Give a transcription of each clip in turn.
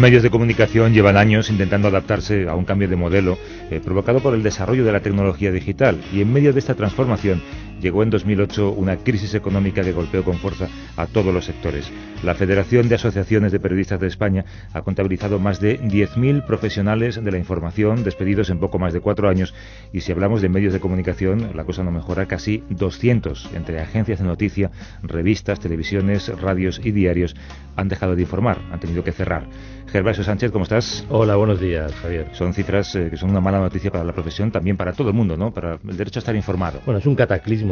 Los medios de comunicación llevan años intentando adaptarse a un cambio de modelo eh, provocado por el desarrollo de la tecnología digital. Y en medio de esta transformación llegó en 2008 una crisis económica que golpeó con fuerza a todos los sectores. La Federación de Asociaciones de Periodistas de España ha contabilizado más de 10.000 profesionales de la información despedidos en poco más de cuatro años y si hablamos de medios de comunicación la cosa no mejora casi 200 entre agencias de noticia, revistas, televisiones, radios y diarios han dejado de informar, han tenido que cerrar. Gervasio Sánchez, ¿cómo estás? Hola, buenos días, Javier. Son cifras eh, que son una mala noticia para la profesión, también para todo el mundo, ¿no? Para el derecho a estar informado. Bueno, es un cataclismo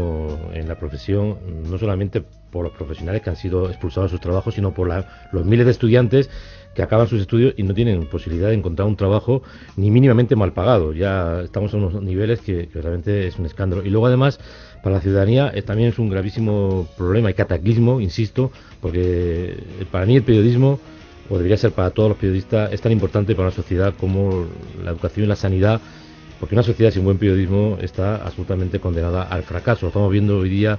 en la profesión, no solamente por los profesionales que han sido expulsados de sus trabajos, sino por los miles de estudiantes que acaban sus estudios y no tienen posibilidad de encontrar un trabajo ni mínimamente mal pagado. Ya estamos en unos niveles que, realmente es un escándalo. Y luego, además, para la ciudadanía eh, también es un gravísimo problema y cataclismo, insisto, porque eh, para mí el periodismo o debería ser para todos los periodistas, es tan importante para una sociedad como la educación y la sanidad, porque una sociedad sin buen periodismo está absolutamente condenada al fracaso. Lo estamos viendo hoy día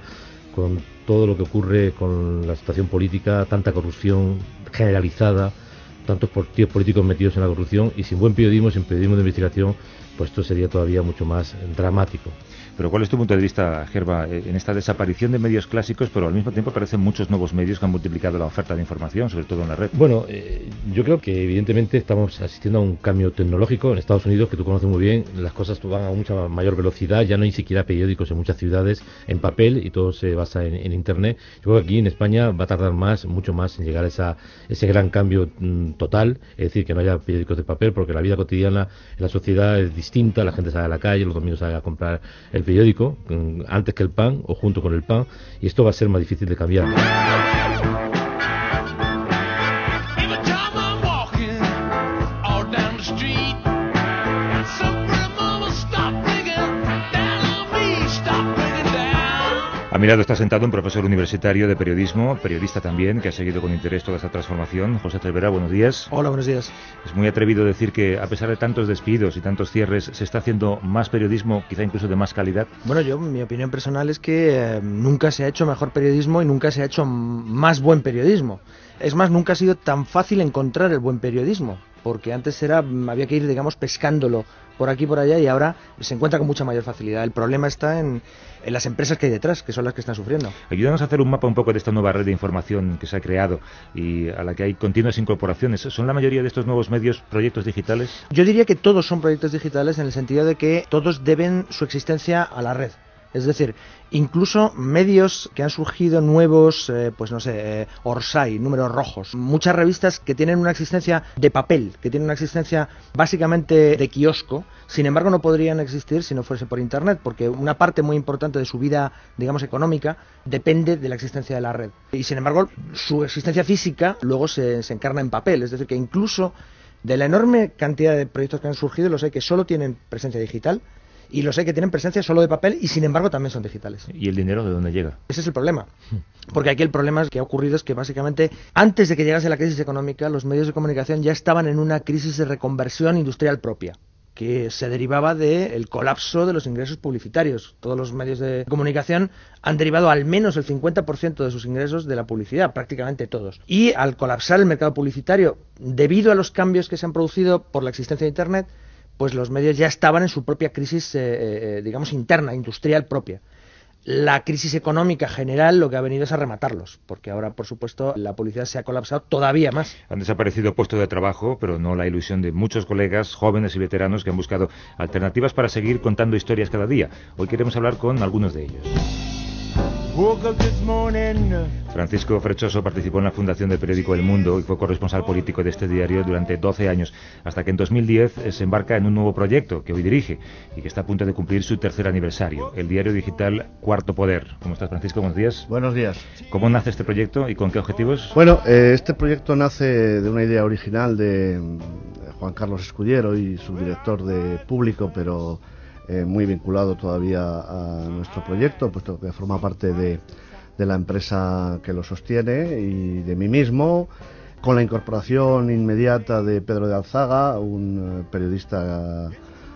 con todo lo que ocurre con la situación política, tanta corrupción generalizada, tantos partidos políticos metidos en la corrupción y sin buen periodismo, sin periodismo de investigación, pues esto sería todavía mucho más dramático. Pero ¿cuál es tu punto de vista, Gerba, eh, en esta desaparición de medios clásicos, pero al mismo tiempo aparecen muchos nuevos medios que han multiplicado la oferta de información, sobre todo en la red? Bueno, eh, yo creo que evidentemente estamos asistiendo a un cambio tecnológico. En Estados Unidos, que tú conoces muy bien, las cosas van a mucha mayor velocidad, ya no hay siquiera periódicos en muchas ciudades en papel y todo se basa en, Internet. Yo creo que aquí en España va a tardar más, mucho más en llegar a esa, ese gran cambio mm, total, es decir, que no haya periódicos de papel, porque la vida cotidiana en la sociedad es distinta, la gente sale a la calle, los domingos sale a comprar el periódico antes que el pan o junto con el pan y esto va a ser más difícil de cambiar. Mi lado está sentado un profesor universitario de periodismo, periodista también, que ha seguido con interés toda esta transformación. José Trevera, buenos días. Hola, buenos días. Es muy atrevido decir que, a pesar de tantos despidos y tantos cierres, se está haciendo más periodismo, quizá incluso de más calidad. Bueno, yo, mi opinión personal es que eh, nunca se ha hecho mejor periodismo y nunca se ha hecho más buen periodismo. Es más, nunca ha sido tan fácil encontrar el buen periodismo porque antes era había que ir digamos pescándolo por aquí y por allá y ahora se encuentra con mucha mayor facilidad. El problema está en, en, las empresas que hay detrás, que son las que están sufriendo. Ayúdanos a hacer un mapa un poco de esta nueva red de información que se ha creado y a la que hay continuas incorporaciones. ¿Son la mayoría de estos nuevos medios proyectos digitales? Yo diría que todos son proyectos digitales en el sentido de que todos deben su existencia a la red. Es decir, incluso medios que han surgido nuevos, eh, pues no sé, eh, Orsay, números rojos, muchas revistas que tienen una existencia de papel, que tienen una existencia básicamente de kiosco, sin embargo no podrían existir si no fuese por Internet, porque una parte muy importante de su vida, digamos, económica, depende de la existencia de la red. Y sin embargo, su existencia física luego se, se encarna en papel, es decir, que incluso de la enorme cantidad de proyectos que han surgido, los hay que solo tienen presencia digital, y los hay que tienen presencia solo de papel y sin embargo también son digitales. ¿Y el dinero de dónde llega? Ese es el problema. Porque aquí el problema que ha ocurrido es que básicamente antes de que llegase la crisis económica los medios de comunicación ya estaban en una crisis de reconversión industrial propia que se derivaba del colapso de los ingresos publicitarios. Todos los medios de comunicación han derivado al menos el 50% de sus ingresos de la publicidad, prácticamente todos. Y al colapsar el mercado publicitario, debido a los cambios que se han producido por la existencia de Internet, pues los medios ya estaban en su propia crisis, eh, eh, eh, digamos, interna, industrial propia. La crisis económica general lo que ha venido es a rematarlos, porque ahora, por supuesto, la publicidad se ha colapsado todavía más. Han desaparecido puestos de trabajo, pero no la ilusión de muchos colegas, jóvenes y veteranos, que han buscado alternativas para seguir contando historias cada día. Hoy queremos hablar con algunos de ellos. Francisco Frechoso participó en la fundación del periódico El Mundo y fue corresponsal político de este diario durante 12 años, hasta que en 2010 eh, se embarca en un nuevo proyecto que hoy dirige y que está a punto de cumplir su tercer aniversario, el diario digital Cuarto Poder. ¿Cómo estás, Francisco? Buenos días. Buenos días. ¿Cómo nace este proyecto y con qué objetivos? Bueno, eh, este proyecto nace de una idea original de mm, Juan Carlos Escudero y su director de público, pero eh, muy vinculado todavía a nuestro proyecto, puesto que forma parte de, la empresa que lo sostiene y de mí mismo, con la incorporación inmediata de Pedro de Alzaga, un eh, periodista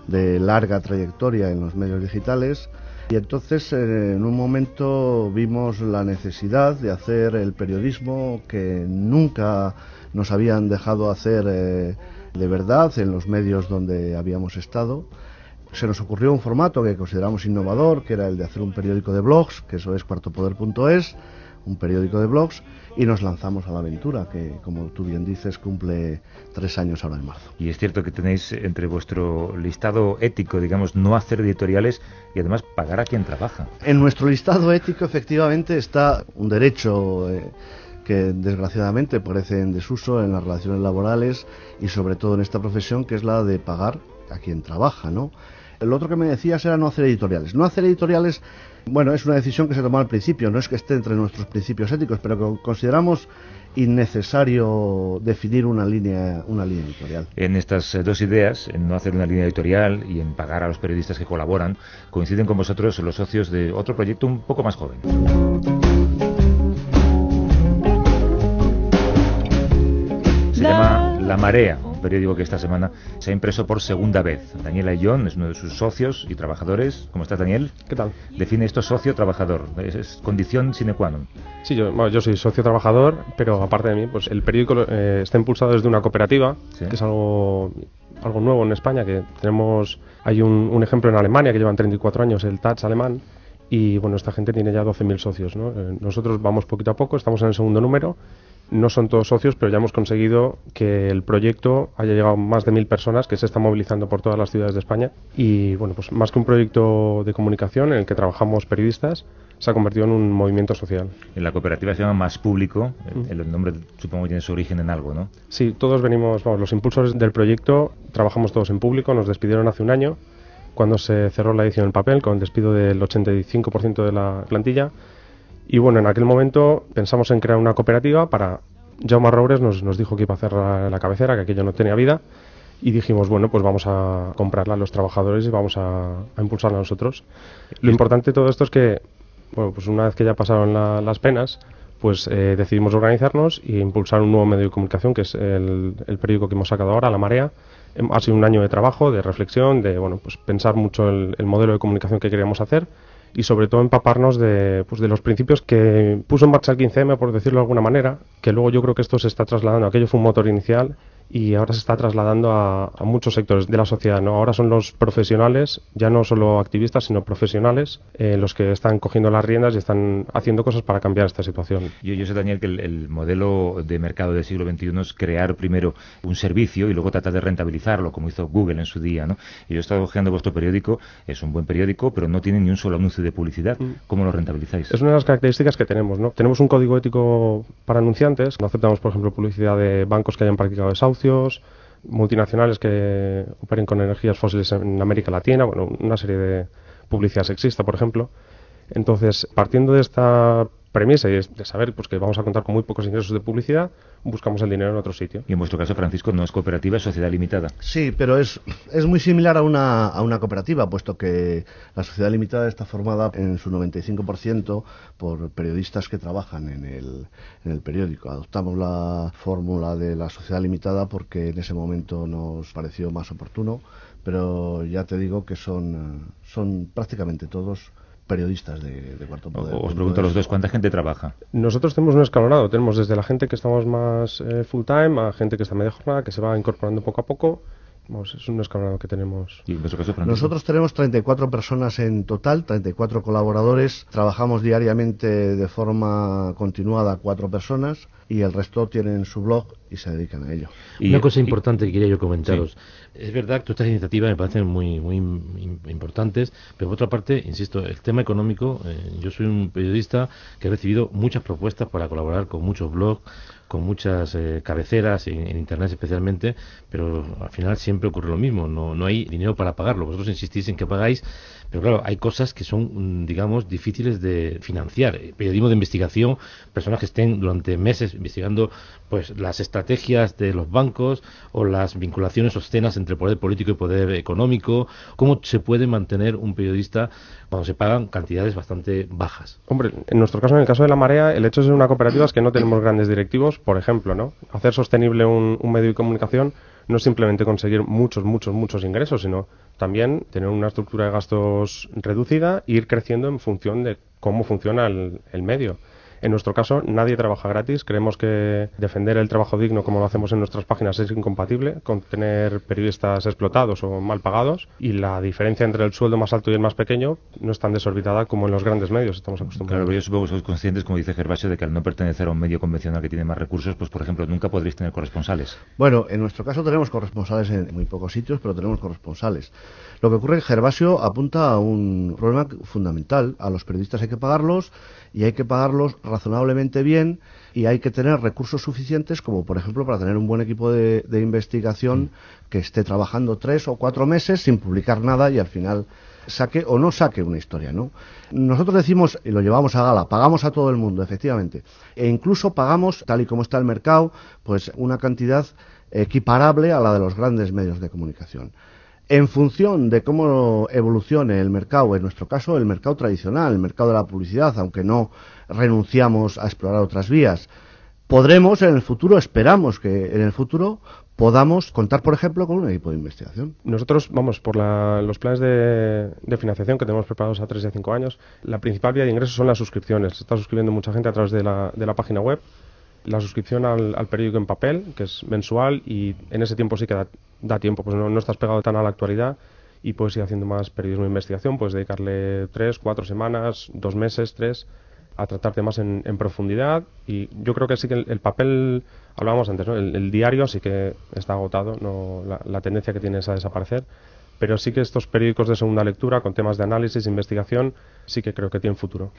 de larga trayectoria en los medios digitales. Y entonces eh, en un momento vimos la necesidad de hacer el periodismo que nunca nos habían dejado hacer eh, de verdad en los medios donde habíamos estado. Se nos ocurrió un formato que consideramos innovador, que era el de hacer un periódico de blogs, que eso es cuartopoder.es, un periódico de blogs, y nos lanzamos a la aventura, que como tú bien dices cumple tres años ahora en marzo. Y es cierto que tenéis entre vuestro listado ético, digamos, no hacer editoriales y además pagar a quien trabaja. En nuestro listado ético efectivamente está un derecho... Eh, que desgraciadamente parece en desuso en las relaciones laborales y sobre todo en esta profesión que es la de pagar a quien trabaja, ¿no? El otro que me decías era no hacer editoriales. No hacer editoriales, bueno, es una decisión que se tomó al principio, no es que esté entre nuestros principios éticos, pero que consideramos innecesario definir una línea, una línea editorial. En estas eh, dos ideas, en no hacer una línea editorial y en pagar a los periodistas que colaboran, coinciden con vosotros los socios de otro proyecto un poco más joven. La Marea, periódico que esta semana se ha impreso por segunda vez. Daniel Ayón es uno de sus socios y trabajadores. ¿Cómo estás, Daniel? ¿Qué tal? Define esto socio-trabajador. ¿Es, condición sine qua non? Sí, yo, yo soy socio-trabajador, pero aparte de mí, pues el periódico eh, está impulsado desde una cooperativa, que es algo, algo nuevo en España, que tenemos... Hay un, ejemplo en Alemania que llevan 34 años, el TATS alemán, y bueno, esta gente tiene ya 12.000 socios. ¿no? Eh, nosotros vamos poquito a poco, estamos en el segundo número no son todos socios, pero ya hemos conseguido que el proyecto haya llegado a más de mil personas que se están movilizando por todas las ciudades de España. Y bueno, pues más que un proyecto de comunicación en el que trabajamos periodistas, se ha convertido en un movimiento social. En la cooperativa se llama Más Público, el, nombre supongo que tiene su origen en algo, ¿no? Sí, todos venimos, vamos, los impulsores del proyecto, trabajamos todos en público, nos despidieron hace un año cuando se cerró la edición en papel con el despido del 85% de la plantilla y bueno, en aquel momento pensamos en crear una cooperativa para... Jaume Roures nos, nos dijo que iba a hacer la, cabecera, que aquello no tenía vida, y dijimos, bueno, pues vamos a comprarla a los trabajadores y vamos a, impulsarla nosotros. Lo importante de todo esto es que, bueno, pues una vez que ya pasaron las penas, pues eh, decidimos organizarnos e impulsar un nuevo medio de comunicación, que es el, periódico que hemos sacado ahora, La Marea. Em, ha sido un año de trabajo, de reflexión, de bueno, pues pensar mucho el modelo de comunicación que queríamos hacer y sobre todo empaparnos de, pues, de los principios que puso en marcha el 15M, por decirlo de alguna manera, que luego yo creo que esto se está trasladando, aquello fue un motor inicial y ahora se está trasladando a, muchos sectores de la sociedad. ¿no? Ahora son los profesionales, ya no solo activistas, sino profesionales, eh, los que están cogiendo las riendas y están haciendo cosas para cambiar esta situación. Yo, yo sé, Daniel, que el, modelo de mercado del siglo XXI es crear primero un servicio y luego tratar de rentabilizarlo, como hizo Google en su día. ¿no? Y yo he estado hojeando vuestro periódico, es un buen periódico, pero no tiene ni un solo anuncio de publicidad. Mm. ¿Cómo lo rentabilizáis? Es una de las características que tenemos. ¿no? Tenemos un código ético para anunciantes, no aceptamos, por ejemplo, publicidad de bancos que hayan practicado desahucio multinacionales que operen con energías fósiles en América Latina, bueno, una serie de publicidad sexista, por ejemplo. Entonces, partiendo de esta premisa y de saber pues, que vamos a contar con muy pocos ingresos de publicidad, buscamos el dinero en otro sitio. Y en vuestro caso, Francisco, no es cooperativa, es sociedad limitada. Sí, pero es, es muy similar a una, a una cooperativa, puesto que la sociedad limitada está formada en su 95% por periodistas que trabajan en el, en el periódico. Adoptamos la fórmula de la sociedad limitada porque en ese momento nos pareció más oportuno, pero ya te digo que son, son prácticamente todos periodistas de, Cuarto Poder. Os pregunto a los dos, ¿cuánta gente trabaja? Nosotros tenemos un escalonado, tenemos desde la gente que estamos más eh, full time a gente que está media jornada, que se va incorporando poco a poco. Es un escalonado que tenemos. Nosotros tenemos 34 personas en total, 34 colaboradores. Trabajamos diariamente de forma continuada cuatro personas y el resto tienen su blog y se dedican a ello. Y una cosa importante que quería yo comentaros. Es verdad que estas iniciativas me parecen muy, muy importantes, pero por otra parte, insisto, el tema económico, eh, yo soy un periodista que he recibido muchas propuestas para colaborar con muchos blogs, con muchas eh, cabeceras en, internet especialmente, pero al final siempre ocurre lo mismo, no, no hay dinero para pagarlo. Vosotros insistís en que pagáis, pero claro, hay cosas que son, mm, digamos, difíciles de financiar. Periodismo de investigación, personas que estén durante meses investigando pues las estrategias de los bancos o las vinculaciones obscenas entre poder político y poder económico. ¿Cómo se puede mantener un periodista cuando se pagan cantidades bastante bajas? Hombre, en nuestro caso, en el caso de la Marea, el hecho de ser una cooperativa es que no tenemos grandes directivos, por ejemplo, ¿no? Hacer sostenible un, un medio de comunicación no es simplemente conseguir muchos, muchos, muchos ingresos, sino también tener una estructura de gastos reducida e ir creciendo en función de cómo funciona el, el medio. En nuestro caso, nadie trabaja gratis. Creemos que defender el trabajo digno como lo hacemos en nuestras páginas es incompatible con tener periodistas explotados o mal pagados. Y la diferencia entre el sueldo más alto y el más pequeño no es tan desorbitada como en los grandes medios estamos acostumbrados. Claro, pero yo supongo que sois conscientes, como dice Gervasio, de que al no pertenecer a un medio convencional que tiene más recursos, pues por ejemplo, nunca podréis tener corresponsales. Bueno, en nuestro caso tenemos corresponsales en muy pocos sitios, pero tenemos corresponsales. Lo que ocurre es que Gervasio apunta a un problema fundamental. A los periodistas hay que pagarlos y hay que pagarlos razonablemente bien y hay que tener recursos suficientes como por ejemplo para tener un buen equipo de, de investigación que esté trabajando tres o cuatro meses sin publicar nada y al final saque o no saque una historia, ¿no? Nosotros decimos, y lo llevamos a gala, pagamos a todo el mundo, efectivamente, e incluso pagamos, tal y como está el mercado, pues una cantidad equiparable a la de los grandes medios de comunicación. En función de cómo evolucione el mercado, en nuestro caso el mercado tradicional, el mercado de la publicidad, aunque no renunciamos a explorar otras vías, podremos en el futuro, esperamos que en el futuro podamos contar, por ejemplo, con un equipo de investigación. Nosotros, vamos, por la, los planes de, financiación que tenemos preparados a 3 y a 5 años, la principal vía de ingresos son las suscripciones. Se está suscribiendo mucha gente a través de la, de la página web. La suscripción al, al, periódico en papel, que es mensual, y en ese tiempo sí que da, tiempo, pues no, no, estás pegado tan a la actualidad y puedes ir haciendo más periodismo de investigación, puedes dedicarle 3, 4 semanas, 2 meses, 3 a tratar temas en, profundidad y yo creo que sí que el, el papel, hablábamos antes, el, diario sí que está agotado, no la, la, tendencia que tiene es a desaparecer, pero sí que estos periódicos de segunda lectura con temas de análisis, investigación, sí que creo que tienen futuro.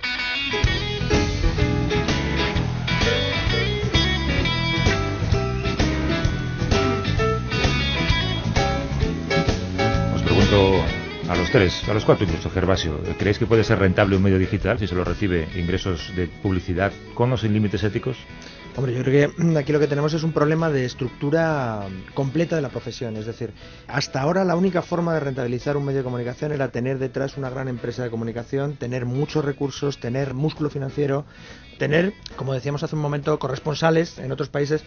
A los tres, a los cuatro incluso, Gervasio, ¿creéis que puede ser rentable un medio digital si se lo recibe ingresos de publicidad con o sin límites éticos? Hombre, yo creo que aquí lo que tenemos es un problema de estructura completa de la profesión. Es decir, hasta ahora la única forma de rentabilizar un medio de comunicación era tener detrás una gran empresa de comunicación, tener muchos recursos, tener músculo financiero, tener, como decíamos hace un momento, corresponsales en otros países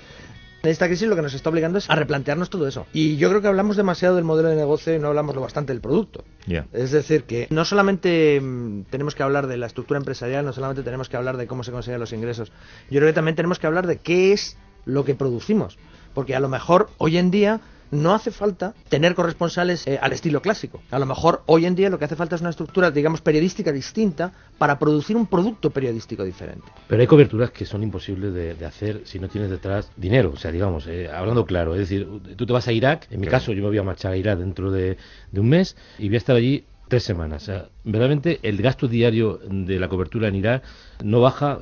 esta crisis lo que nos está obligando es a replantearnos todo eso. Y yo creo que hablamos demasiado del modelo de negocio y no hablamos lo bastante del producto. Yeah. Es decir, que no solamente mm, tenemos que hablar de la estructura empresarial, no solamente tenemos que hablar de cómo se consiguen los ingresos, yo creo que también tenemos que hablar de qué es lo que producimos. Porque a lo mejor hoy en día no hace falta tener corresponsales eh, al estilo clásico. A lo mejor hoy en día lo que hace falta es una estructura, digamos, periodística distinta para producir un producto periodístico diferente. Pero hay coberturas que son imposibles de, de hacer si no tienes detrás dinero. O sea, digamos, eh, hablando claro, es decir, tú te vas a Irak, en mi claro. caso yo me voy a marchar a Irak dentro de, de un mes y voy a estar allí tres semanas. O sea, verdaderamente el gasto diario de la cobertura en Irak no baja,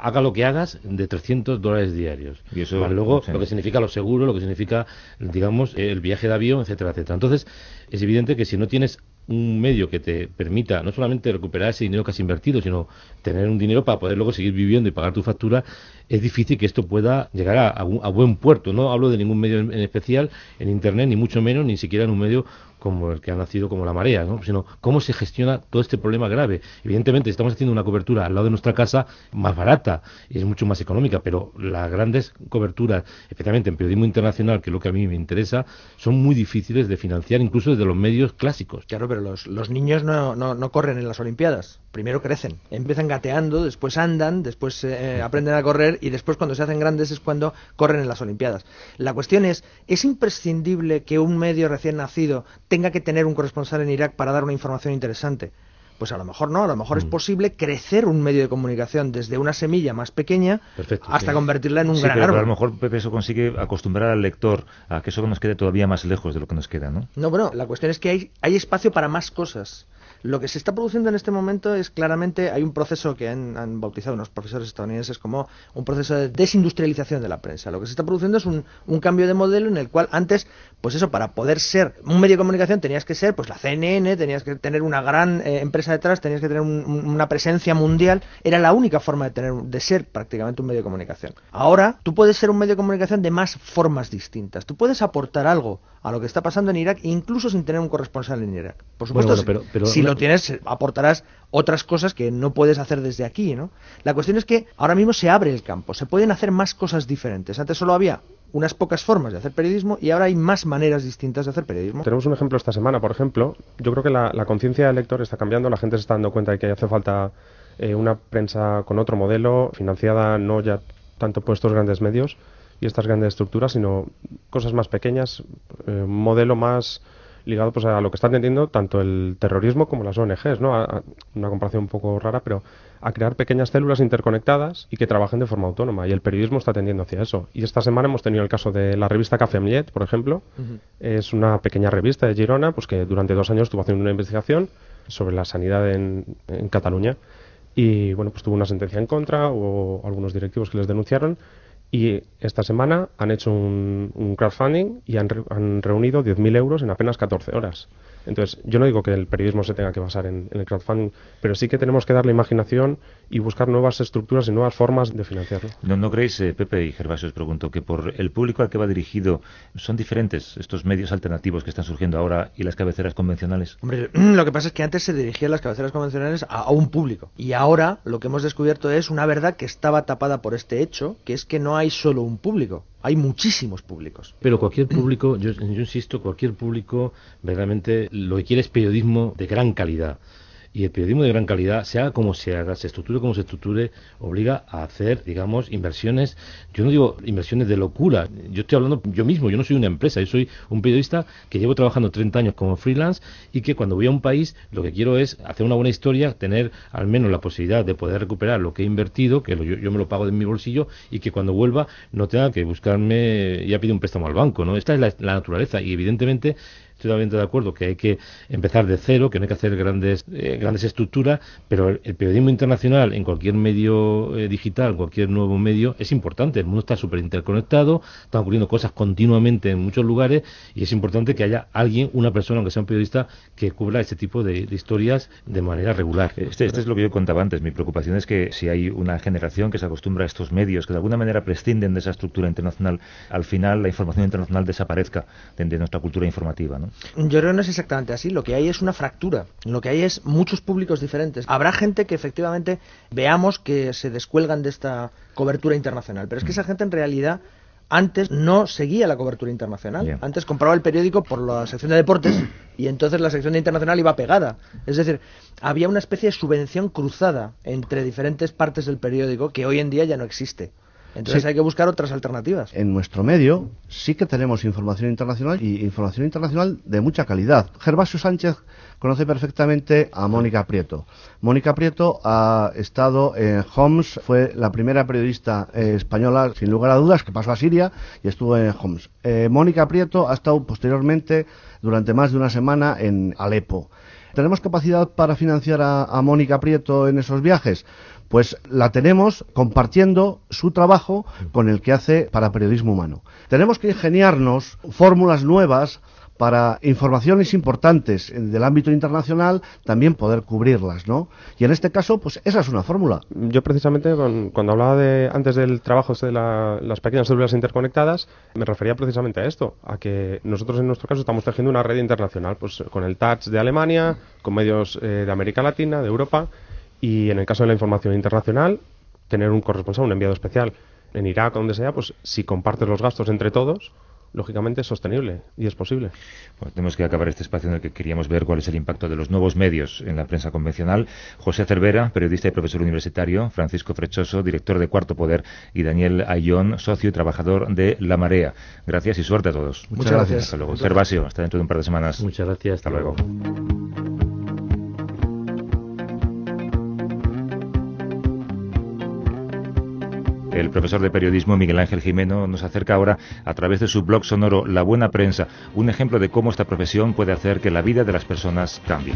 haga lo que hagas, de 300 dólares diarios. Y eso, vale, luego, lo que significa los seguros, lo que significa, digamos, el viaje de avión, etcétera, etcétera. Entonces, es evidente que si no tienes un medio que te permita no solamente recuperar ese dinero que has invertido, sino tener un dinero para poder luego seguir viviendo y pagar tu factura, es difícil que esto pueda llegar a, a, a buen puerto. No hablo de ningún medio en, en, especial en Internet, ni mucho menos, ni siquiera en un medio como el que ha nacido como la marea, ¿no? sino cómo se gestiona todo este problema grave. Evidentemente estamos haciendo una cobertura al lado de nuestra casa más barata y es mucho más económica, pero las grandes coberturas, especialmente en periodismo internacional, que es lo que a mí me interesa, son muy difíciles de financiar incluso desde los medios clásicos. Claro, pero los, los niños no, no, no, corren en las Olimpiadas. Primero crecen, empiezan gateando, después andan, después eh, aprenden a correr y después cuando se hacen grandes es cuando corren en las Olimpiadas. La cuestión es, ¿es imprescindible que un medio recién nacido tenga que tener un corresponsal en Irak para dar una información interesante? Pues a lo mejor no, a lo mejor mm. es posible crecer un medio de comunicación desde una semilla más pequeña Perfecto, hasta sí. convertirla en un sí, gran pero, árbol. Pero a lo mejor Pepe eso consigue acostumbrar al lector a que eso nos quede todavía más lejos de lo que nos queda, ¿no? No, bueno, la cuestión es que hay, hay espacio para más cosas. Lo que se está produciendo en este momento es claramente, hay un proceso que han, han, bautizado unos profesores estadounidenses como un proceso de desindustrialización de la prensa. Lo que se está produciendo es un, un, cambio de modelo en el cual antes, pues eso, para poder ser un medio de comunicación tenías que ser, pues la CNN, tenías que tener una gran eh, empresa detrás, tenías que tener un, una presencia mundial, era la única forma de tener, de ser prácticamente un medio de comunicación. Ahora, tú puedes ser un medio de comunicación de más formas distintas. Tú puedes aportar algo a lo que está pasando en Irak, incluso sin tener un corresponsal en Irak. Por supuesto, bueno, bueno, pero, pero, si, lo tienes, aportarás otras cosas que no puedes hacer desde aquí, ¿no? La cuestión es que ahora mismo se abre el campo, se pueden hacer más cosas diferentes. Antes solo había unas pocas formas de hacer periodismo y ahora hay más maneras distintas de hacer periodismo. Tenemos un ejemplo esta semana, por ejemplo. Yo creo que la, conciencia del lector está cambiando, la gente se está dando cuenta de que hace falta eh, una prensa con otro modelo, financiada no ya tanto por estos grandes medios y estas grandes estructuras, sino cosas más pequeñas, eh, un modelo más ligado pues a lo que están entendiendo tanto el terrorismo como las ONGs, ¿no? una comparación un poco rara, pero a crear pequeñas células interconectadas y que trabajen de forma autónoma. Y el periodismo está tendiendo hacia eso. Y esta semana hemos tenido el caso de la revista Café Millet, por ejemplo. Es una pequeña revista de Girona, pues que durante dos años estuvo haciendo una investigación sobre la sanidad en, Cataluña. Y bueno, pues tuvo una sentencia en contra, o algunos directivos que les denunciaron y esta semana han hecho un, crowdfunding y han, han reunido 10.000 euros en apenas 14 horas. Entonces, yo no digo que el periodismo se tenga que basar en, el crowdfunding, pero sí que tenemos que darle imaginación y buscar nuevas estructuras y nuevas formas de financiarlo. ¿No, no creéis, eh, Pepe y Gervasio, os pregunto, que por el público al que va dirigido son diferentes estos medios alternativos que están surgiendo ahora y las cabeceras convencionales? Hombre, lo que pasa es que antes se dirigían las cabeceras convencionales a, a un público y ahora lo que hemos descubierto es una verdad que estaba tapada por este hecho, que es que no hay solo un público. Hay muchísimos públicos. Pero cualquier público, yo, yo insisto, cualquier público verdaderamente lo que quiere es periodismo de gran calidad y el periodismo de gran calidad, se haga como se haga, se estructure como se estructure, obliga a hacer, digamos, inversiones, yo no digo inversiones de locura, yo estoy hablando yo mismo, yo no soy una empresa, yo soy un periodista que llevo trabajando 30 años como freelance y que cuando voy a un país lo que quiero es hacer una buena historia, tener al menos la posibilidad de poder recuperar lo que he invertido, que yo, me lo pago de mi bolsillo y que cuando vuelva no tenga que buscarme, ya pide un préstamo al banco, ¿no? Esta es la, la naturaleza y evidentemente estoy totalmente de acuerdo que hay que empezar de cero, que no hay que hacer grandes, eh, grandes estructuras, pero el, periodismo internacional en cualquier medio eh, digital, cualquier nuevo medio, es importante. El mundo está súper interconectado, están ocurriendo cosas continuamente en muchos lugares y es importante que haya alguien, una persona, aunque sea un periodista, que cubra ese tipo de, historias de manera regular. Este, este, es lo que yo contaba antes. Mi preocupación es que si hay una generación que se acostumbra a estos medios, que de alguna manera prescinden de esa estructura internacional, al final la información internacional desaparezca de, de nuestra cultura informativa. Yo creo que no es exactamente así. Lo que hay es una fractura. Lo que hay es muchos públicos diferentes. Habrá gente que efectivamente veamos que se descuelgan de esta cobertura internacional. Pero es que esa gente en realidad antes no seguía la cobertura internacional. Antes compraba el periódico por la sección de deportes y entonces la sección de internacional iba pegada. Es decir, había una especie de subvención cruzada entre diferentes partes del periódico que hoy en día ya no existe. Entonces hay que buscar otras alternativas. En nuestro medio sí que tenemos información internacional y información internacional de mucha calidad. Gervasio Sánchez conoce perfectamente a Mónica Prieto. Mónica Prieto ha estado en Homs, fue la primera periodista eh, española, sin lugar a dudas, que pasó a Siria y estuvo en Homs. Eh, Mónica Prieto ha estado posteriormente durante más de una semana en Alepo. ¿Tenemos capacidad para financiar a Mónica Prieto en esos viajes? Pues la tenemos compartiendo su trabajo con el que hace para periodismo humano. Tenemos que ingeniarnos fórmulas nuevas para informaciones importantes del ámbito internacional también poder cubrirlas, ¿no? Y en este caso, pues esa es una fórmula. Yo precisamente cuando hablaba de antes del trabajo de las pequeñas células interconectadas, me refería precisamente a esto, a que nosotros en nuestro caso estamos tejiendo una red internacional, pues con el Touch de Alemania, con medios eh, de América Latina, de Europa, y en el caso de la información internacional, tener un corresponsal, un enviado especial en Irak o donde sea, pues si compartes los gastos entre todos, lógicamente es sostenible y es posible. Bueno, tenemos que acabar este espacio en el que queríamos ver cuál es el impacto de los nuevos medios en la prensa convencional. José Cervera, periodista y profesor universitario, Francisco Frechoso, director de Cuarto Poder, y Daniel Ayón, socio y trabajador de La Marea. Gracias y suerte a todos. Muchas, gracias. Hasta luego. Gervasio, hasta dentro de un par de semanas. Muchas gracias. hasta luego. El profesor de periodismo Miguel Ángel Jimeno nos acerca ahora a través de su blog sonoro La Buena Prensa, un ejemplo de cómo esta profesión puede hacer que la vida de las personas cambie.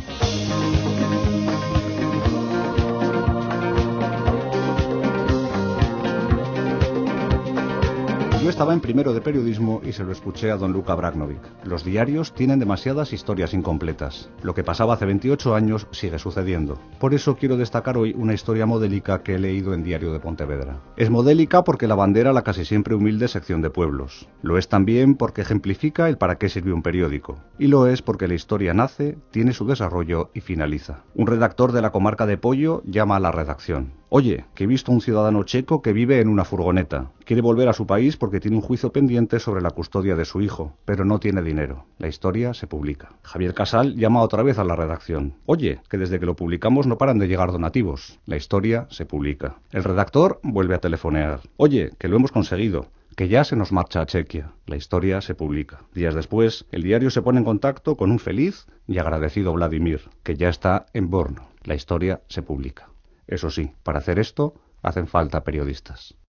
Yo estaba en primero de periodismo y se lo escuché a don Luca Bragnovic. Los diarios tienen demasiadas historias incompletas. Lo que pasaba hace 28 años sigue sucediendo. Por eso quiero destacar hoy una historia modélica que he leído en Diario de Pontevedra. Es modélica porque la bandera la casi siempre humilde sección de pueblos. Lo es también porque ejemplifica el para qué sirve un periódico. Y lo es porque la historia nace, tiene su desarrollo y finaliza. Un redactor de la comarca de Pollo llama a la redacción Oye, que he visto a un ciudadano checo que vive en una furgoneta. Quiere volver a su país porque tiene un juicio pendiente sobre la custodia de su hijo, pero no tiene dinero. La historia se publica. Javier Casal llama otra vez a la redacción. Oye, que desde que lo publicamos no paran de llegar donativos. La historia se publica. El redactor vuelve a telefonear. Oye, que lo hemos conseguido que ya se nos marcha a Chequia. La historia se publica. Días después, el diario se pone en contacto con un feliz y agradecido Vladimir, que ya está en Borno. La historia se publica. Eso sí, para hacer esto hacen falta periodistas.